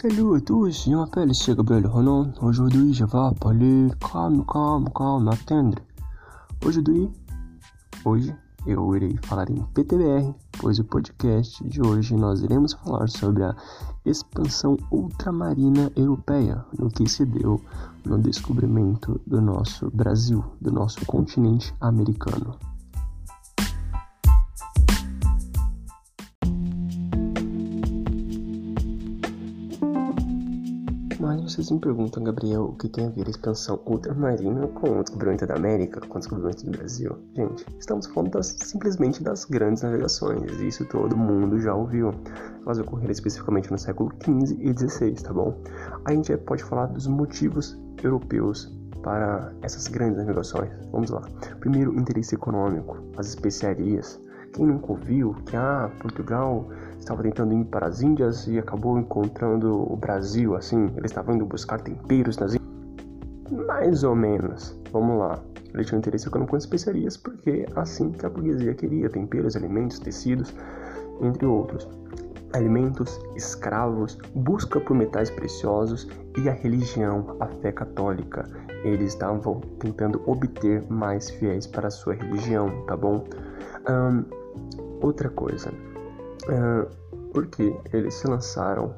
Salut à tous, je m'appelle c'est Gabriel Ronan. Aujourd'hui, je vais parler calme, calme, calme, atendre. Aujourd'hui, hoje eu irei falar em PTBR, pois o podcast de hoje nós iremos falar sobre a expansão ultramarina europeia, no que se deu no descobrimento do nosso Brasil, do nosso continente americano. Vocês me perguntam, Gabriel, o que tem a ver a expansão ultramarina com o descobrimento da América, com o descobrimento do Brasil? Gente, estamos falando das, simplesmente das grandes navegações, isso todo mundo já ouviu. Elas ocorreram especificamente no século XV e XVI, tá bom? A gente pode falar dos motivos europeus para essas grandes navegações. Vamos lá. Primeiro, interesse econômico, as especiarias. Quem nunca ouviu que ah, Portugal estava tentando ir para as Índias e acabou encontrando o Brasil, assim, eles estavam indo buscar temperos nas Índias. Mais ou menos. Vamos lá. Ele tinha interesse econômico com especiarias porque assim que a burguesia queria, temperos, alimentos, tecidos, entre outros. Alimentos, escravos, busca por metais preciosos e a religião, a fé católica. Eles estavam tentando obter mais fiéis para a sua religião, tá bom? Um, outra coisa, uh, por que eles se lançaram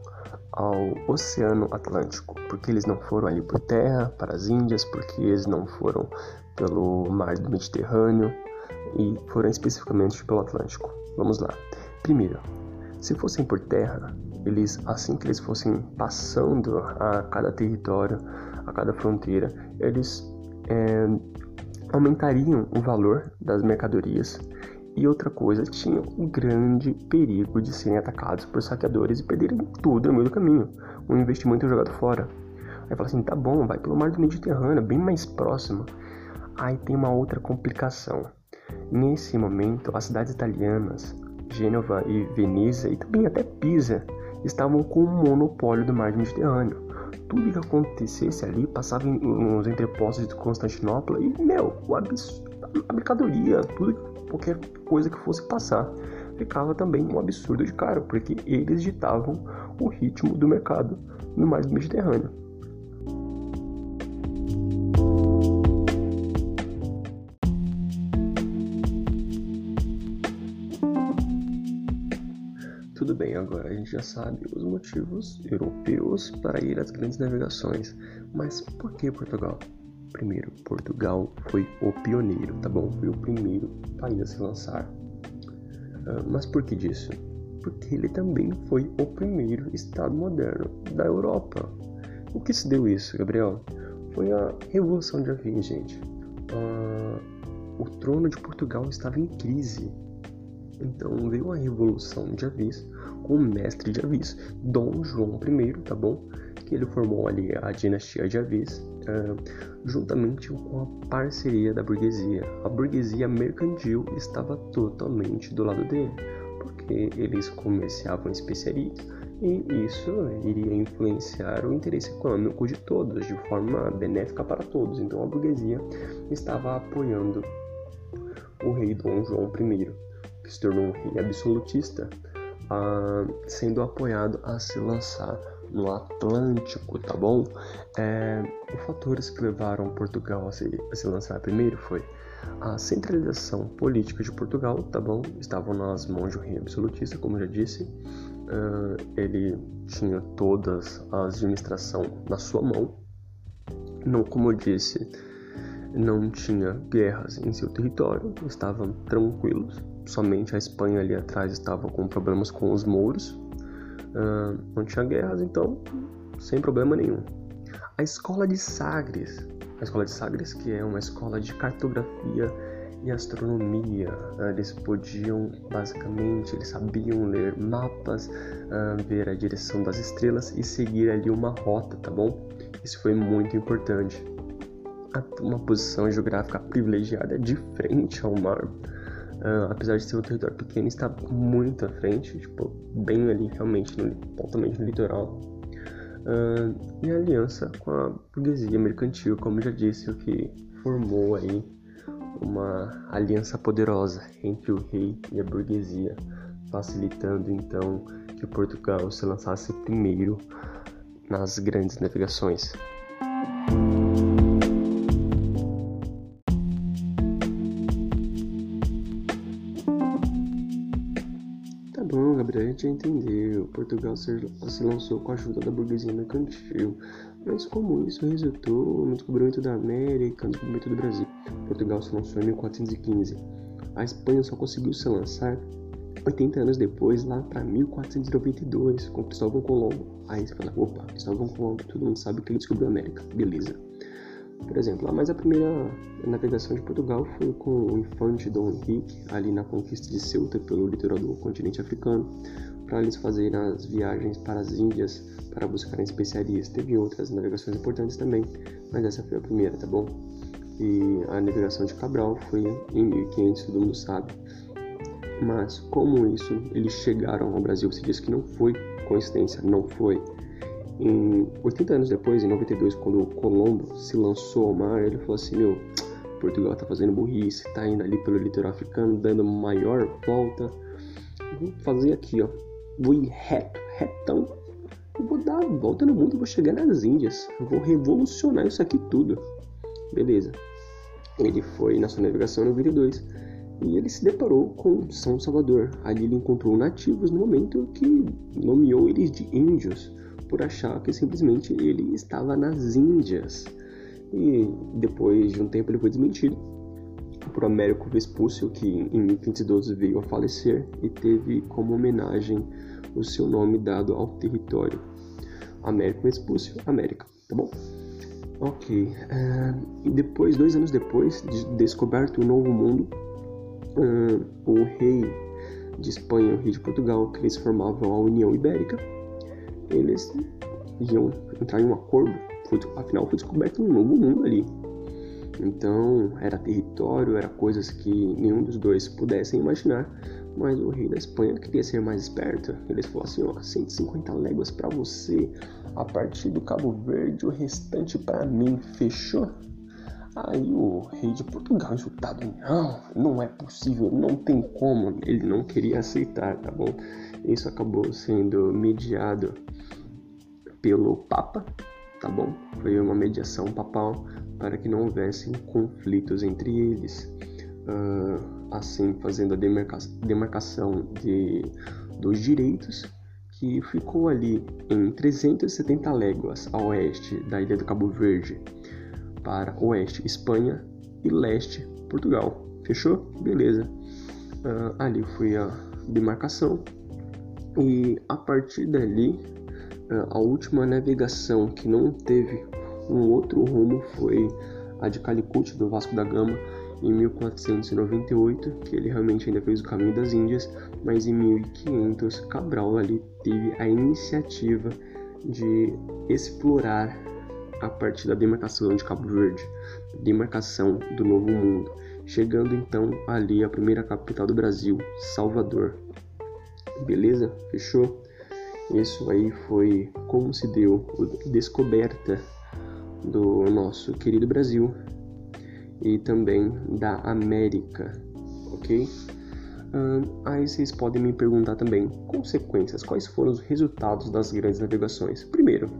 ao Oceano Atlântico? Porque eles não foram ali por terra, para as Índias, porque eles não foram pelo mar do Mediterrâneo e foram especificamente pelo Atlântico. Vamos lá. Primeiro, se fossem por terra, eles assim que eles fossem passando a cada território, a cada fronteira, eles é, aumentariam o valor das mercadorias e outra coisa, tinham um grande perigo de serem atacados por saqueadores e perderem tudo no meio do caminho. Um investimento jogado fora. Aí fala assim, tá bom, vai pelo mar do Mediterrâneo, bem mais próximo. Aí tem uma outra complicação. Nesse momento, as cidades italianas, Gênova e Veneza, e também até Pisa, estavam com o monopólio do mar do Mediterrâneo. Tudo que acontecesse ali passava nos entrepostos de Constantinopla e, meu, o absurdo, a mercadoria, tudo qualquer coisa que fosse passar ficava também um absurdo de caro, porque eles ditavam o ritmo do mercado no mar do Mediterrâneo. Tudo bem, agora a gente já sabe os motivos europeus para ir às grandes navegações, mas por que Portugal? Primeiro, Portugal foi o pioneiro, tá bom? Foi o primeiro país a se lançar. Uh, mas por que disso? Porque ele também foi o primeiro Estado moderno da Europa. O que se deu isso, Gabriel? Foi a Revolução de Avis, gente. Uh, o trono de Portugal estava em crise. Então veio a Revolução de Avis o mestre de Avis, Dom João I, tá bom? Que ele formou ali a dinastia de Avis juntamente com a parceria da burguesia. A burguesia mercantil estava totalmente do lado dele, porque eles comerciavam especiarias e isso iria influenciar o interesse econômico de todos de forma benéfica para todos. Então a burguesia estava apoiando o rei Dom João I, que se tornou um rei absolutista, sendo apoiado a se lançar no Atlântico, tá bom? É, os fatores que levaram Portugal a se, a se lançar primeiro foi a centralização política de Portugal, tá bom? Estavam nas mãos de um rei absolutista, como já disse. Uh, ele tinha todas a administração na sua mão. Não, como eu disse, não tinha guerras em seu território, estavam tranquilos. Somente a Espanha ali atrás estava com problemas com os mouros, uh, não tinha guerras, então sem problema nenhum. A escola de Sagres, a escola de Sagres que é uma escola de cartografia e astronomia, uh, eles podiam basicamente, eles sabiam ler mapas, uh, ver a direção das estrelas e seguir ali uma rota, tá bom? Isso foi muito importante. Uma posição geográfica privilegiada de frente ao mar Uh, apesar de ser um território pequeno, está muito à frente, tipo, bem ali realmente, no, totalmente no litoral. Uh, e a aliança com a burguesia mercantil, como já disse, o que formou aí uma aliança poderosa entre o rei e a burguesia, facilitando então que Portugal se lançasse primeiro nas grandes navegações. Bom, Gabriel, a gente entendeu. Portugal se lançou com a ajuda da burguesia mercantil. Mas como isso resultou no descobrimento da América, no descobrimento do Brasil? Portugal se lançou em 1415. A Espanha só conseguiu se lançar 80 anos depois, lá para 1492, com Cristóvão Colombo. Aí você fala, opa, Cristóvão Colombo, todo mundo sabe que ele descobriu a América, beleza. Por exemplo, mas a primeira navegação de Portugal foi com o infante Dom Henrique, ali na conquista de Ceuta pelo litoral do continente africano, para eles fazerem as viagens para as Índias para buscarem especiarias. Teve outras navegações importantes também, mas essa foi a primeira, tá bom? E a navegação de Cabral foi em 1500, todo mundo sabe. Mas como isso eles chegaram ao Brasil? Você disse que não foi coincidência, não foi. Em 80 anos depois, em 92, quando Colombo se lançou ao mar, ele falou assim: Meu, Portugal tá fazendo burrice, tá indo ali pelo litoral africano, dando maior volta. Vou fazer aqui, ó. Vou ir reto, retão. Eu vou dar a volta no mundo, vou chegar nas Índias. Eu vou revolucionar isso aqui tudo. Beleza. Ele foi na sua navegação em 92 e ele se deparou com São Salvador. Ali ele encontrou nativos no momento que nomeou eles de índios, por achar que simplesmente ele estava nas Índias. E depois de um tempo ele foi desmentido por Américo Vespúcio, que em 1512 veio a falecer e teve como homenagem o seu nome dado ao território. Américo Vespúcio, América, tá bom? Ok. Uh, depois, dois anos depois de descoberto o Novo Mundo, uh, o rei de Espanha e o rei de Portugal, que eles formavam a União Ibérica, eles iam entrar em um acordo, foi, afinal foi descoberto um novo mundo ali. Então era território, era coisas que nenhum dos dois pudessem imaginar, mas o rei da Espanha queria ser mais esperto. Eles falaram assim: ó, 150 léguas para você, a partir do Cabo Verde, o restante para mim, fechou? Aí o rei de Portugal, insultado, não, não é possível, não tem como. Ele não queria aceitar, tá bom? Isso acabou sendo mediado pelo Papa, tá bom? Foi uma mediação papal para que não houvessem conflitos entre eles. Uh, assim, fazendo a demarca demarcação de, dos direitos, que ficou ali em 370 léguas a oeste da ilha do Cabo Verde para oeste Espanha e leste Portugal. Fechou? Beleza. Uh, ali foi a demarcação e a partir dali uh, a última navegação que não teve um outro rumo foi a de Calicut do Vasco da Gama em 1498, que ele realmente ainda fez o caminho das Índias, mas em 1500 Cabral ali teve a iniciativa de explorar a partir da demarcação de Cabo Verde, demarcação do Novo Mundo, chegando então ali a primeira capital do Brasil, Salvador. Beleza? Fechou? Isso aí foi como se deu a descoberta do nosso querido Brasil e também da América, ok? aí vocês podem me perguntar também consequências, quais foram os resultados das grandes navegações. Primeiro,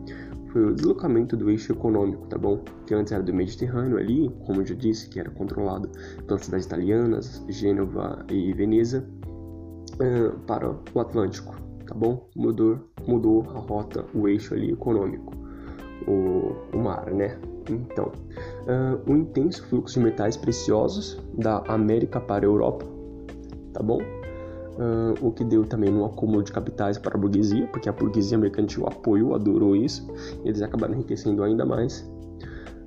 foi o deslocamento do eixo econômico, tá bom? Que antes era do Mediterrâneo ali, como eu já disse, que era controlado pelas cidades italianas, Gênova e Veneza, uh, para o Atlântico, tá bom? Mudou, mudou a rota, o eixo ali econômico, o, o mar, né? Então, uh, o intenso fluxo de metais preciosos da América para a Europa, tá bom? Uh, o que deu também um acúmulo de capitais para a burguesia, porque a burguesia mercantil apoiou, adorou isso, e eles acabaram enriquecendo ainda mais.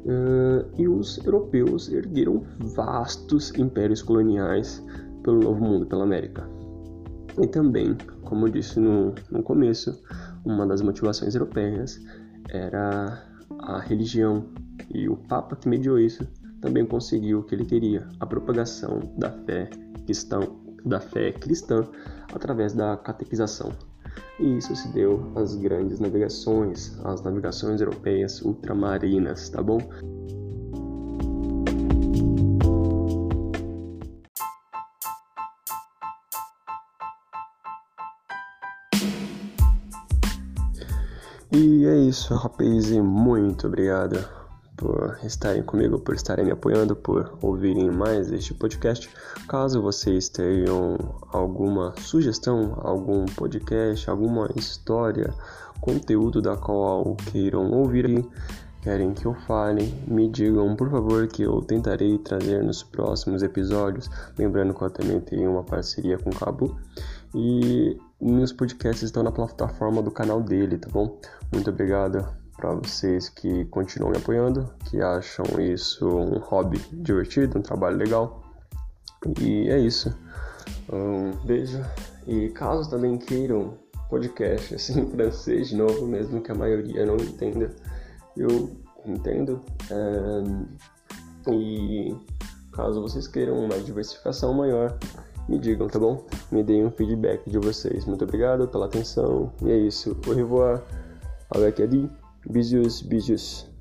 Uh, e os europeus ergueram vastos impérios coloniais pelo Novo Mundo, pela América. E também, como eu disse no, no começo, uma das motivações europeias era a religião, e o Papa que mediou isso também conseguiu o que ele queria, a propagação da fé cristã, da fé cristã através da catequização. E isso se deu às grandes navegações, às navegações europeias ultramarinas, tá bom? E é isso, rapaz, e muito obrigado por estarem comigo, por estarem me apoiando, por ouvirem mais este podcast. Caso vocês tenham alguma sugestão, algum podcast, alguma história, conteúdo da qual queiram ouvir querem que eu fale, me digam por favor que eu tentarei trazer nos próximos episódios. Lembrando que eu também tenho uma parceria com o Cabo. E meus podcasts estão na plataforma do canal dele, tá bom? Muito obrigado para vocês que continuam me apoiando, que acham isso um hobby divertido, um trabalho legal. E é isso. Um beijo. E caso também queiram podcast assim em francês de novo, mesmo que a maioria não entenda, eu entendo. É... E caso vocês queiram uma diversificação maior, me digam, tá bom? Me deem um feedback de vocês. Muito obrigado pela atenção. E é isso. Au revoir. Avec Adi. Bisous, bisous.